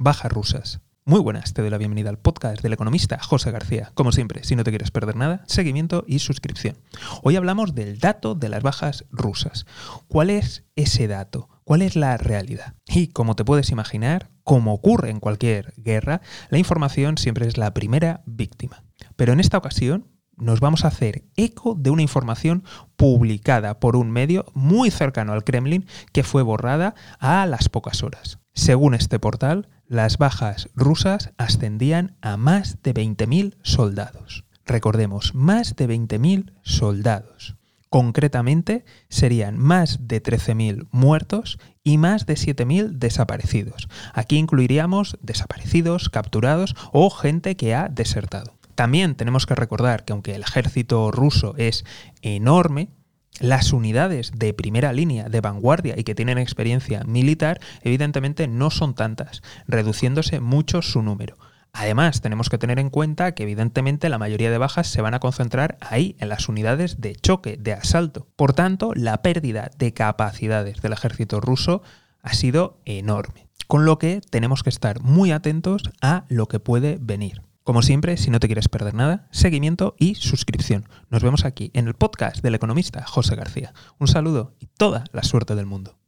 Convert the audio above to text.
bajas rusas. Muy buenas, te doy la bienvenida al podcast del economista José García. Como siempre, si no te quieres perder nada, seguimiento y suscripción. Hoy hablamos del dato de las bajas rusas. ¿Cuál es ese dato? ¿Cuál es la realidad? Y como te puedes imaginar, como ocurre en cualquier guerra, la información siempre es la primera víctima. Pero en esta ocasión nos vamos a hacer eco de una información publicada por un medio muy cercano al Kremlin que fue borrada a las pocas horas. Según este portal, las bajas rusas ascendían a más de 20.000 soldados. Recordemos, más de 20.000 soldados. Concretamente, serían más de 13.000 muertos y más de 7.000 desaparecidos. Aquí incluiríamos desaparecidos, capturados o gente que ha desertado. También tenemos que recordar que aunque el ejército ruso es enorme, las unidades de primera línea, de vanguardia y que tienen experiencia militar, evidentemente no son tantas, reduciéndose mucho su número. Además, tenemos que tener en cuenta que evidentemente la mayoría de bajas se van a concentrar ahí, en las unidades de choque, de asalto. Por tanto, la pérdida de capacidades del ejército ruso ha sido enorme. Con lo que tenemos que estar muy atentos a lo que puede venir. Como siempre, si no te quieres perder nada, seguimiento y suscripción. Nos vemos aquí en el podcast del economista José García. Un saludo y toda la suerte del mundo.